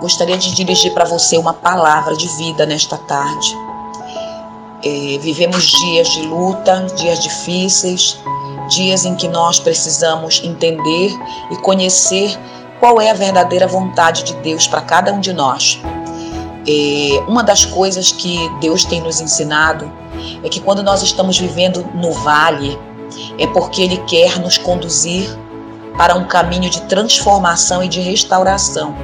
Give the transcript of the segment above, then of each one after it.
gostaria de dirigir para você uma palavra de vida nesta tarde. É, vivemos dias de luta, dias difíceis, dias em que nós precisamos entender e conhecer qual é a verdadeira vontade de Deus para cada um de nós. É, uma das coisas que Deus tem nos ensinado é que quando nós estamos vivendo no vale, é porque Ele quer nos conduzir para um caminho de transformação e de restauração.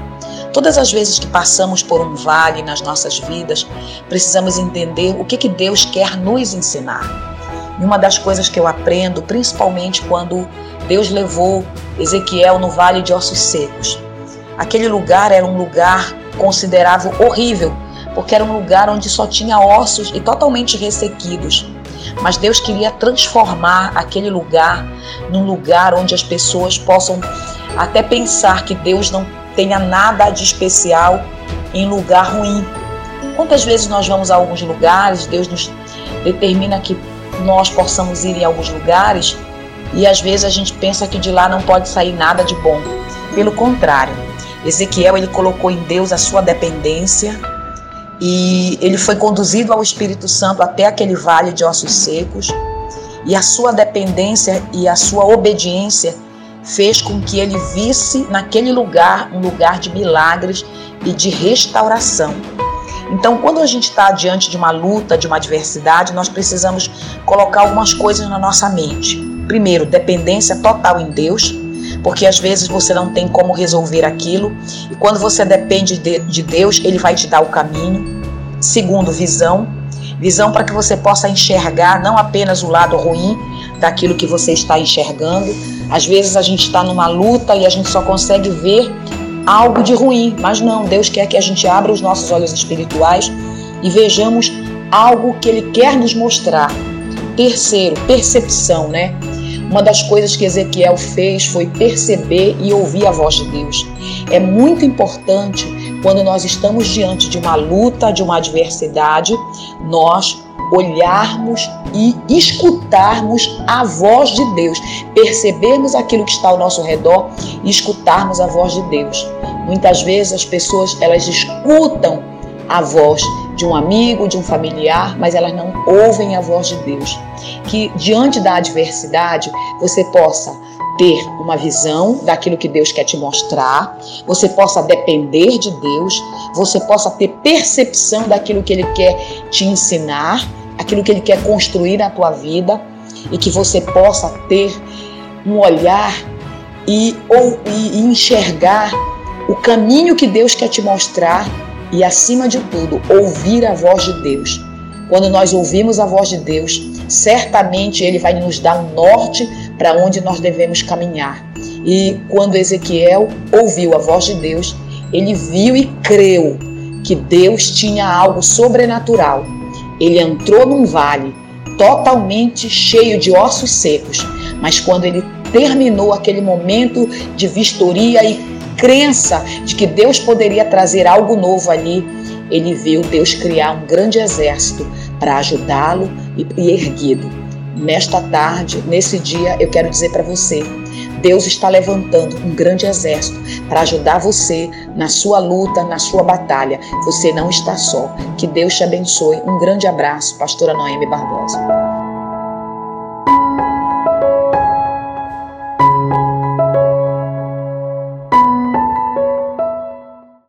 Todas as vezes que passamos por um vale nas nossas vidas, precisamos entender o que, que Deus quer nos ensinar. E uma das coisas que eu aprendo, principalmente quando Deus levou Ezequiel no vale de ossos secos. Aquele lugar era um lugar considerado horrível, porque era um lugar onde só tinha ossos e totalmente ressequidos. Mas Deus queria transformar aquele lugar num lugar onde as pessoas possam até pensar que Deus não tenha nada de especial em lugar ruim. Quantas vezes nós vamos a alguns lugares, Deus nos determina que nós possamos ir em alguns lugares e às vezes a gente pensa que de lá não pode sair nada de bom. Pelo contrário, Ezequiel ele colocou em Deus a sua dependência e ele foi conduzido ao Espírito Santo até aquele vale de ossos secos e a sua dependência e a sua obediência fez com que ele visse naquele lugar um lugar de milagres e de restauração. Então, quando a gente está diante de uma luta, de uma adversidade, nós precisamos colocar algumas coisas na nossa mente. Primeiro, dependência total em Deus, porque às vezes você não tem como resolver aquilo, e quando você depende de, de Deus, Ele vai te dar o caminho. Segundo, visão. Visão para que você possa enxergar não apenas o lado ruim daquilo que você está enxergando. Às vezes a gente está numa luta e a gente só consegue ver algo de ruim, mas não, Deus quer que a gente abra os nossos olhos espirituais e vejamos algo que Ele quer nos mostrar. Terceiro, percepção, né? Uma das coisas que Ezequiel fez foi perceber e ouvir a voz de Deus. É muito importante quando nós estamos diante de uma luta, de uma adversidade, nós olharmos e escutarmos a voz de Deus, percebermos aquilo que está ao nosso redor e escutarmos a voz de Deus. Muitas vezes as pessoas elas escutam a voz de um amigo, de um familiar, mas elas não ouvem a voz de Deus. Que diante da adversidade você possa ter uma visão daquilo que Deus quer te mostrar, você possa depender de Deus, você possa ter percepção daquilo que Ele quer te ensinar, aquilo que Ele quer construir na tua vida e que você possa ter um olhar e, ou, e enxergar o caminho que Deus quer te mostrar e, acima de tudo, ouvir a voz de Deus. Quando nós ouvimos a voz de Deus, certamente Ele vai nos dar um norte para onde nós devemos caminhar. E quando Ezequiel ouviu a voz de Deus, ele viu e creu que Deus tinha algo sobrenatural. Ele entrou num vale totalmente cheio de ossos secos, mas quando ele terminou aquele momento de vistoria e crença de que Deus poderia trazer algo novo ali, ele viu Deus criar um grande exército para ajudá-lo e erguido. Nesta tarde, nesse dia, eu quero dizer para você: Deus está levantando um grande exército para ajudar você na sua luta, na sua batalha. Você não está só. Que Deus te abençoe. Um grande abraço, Pastora Noemi Barbosa.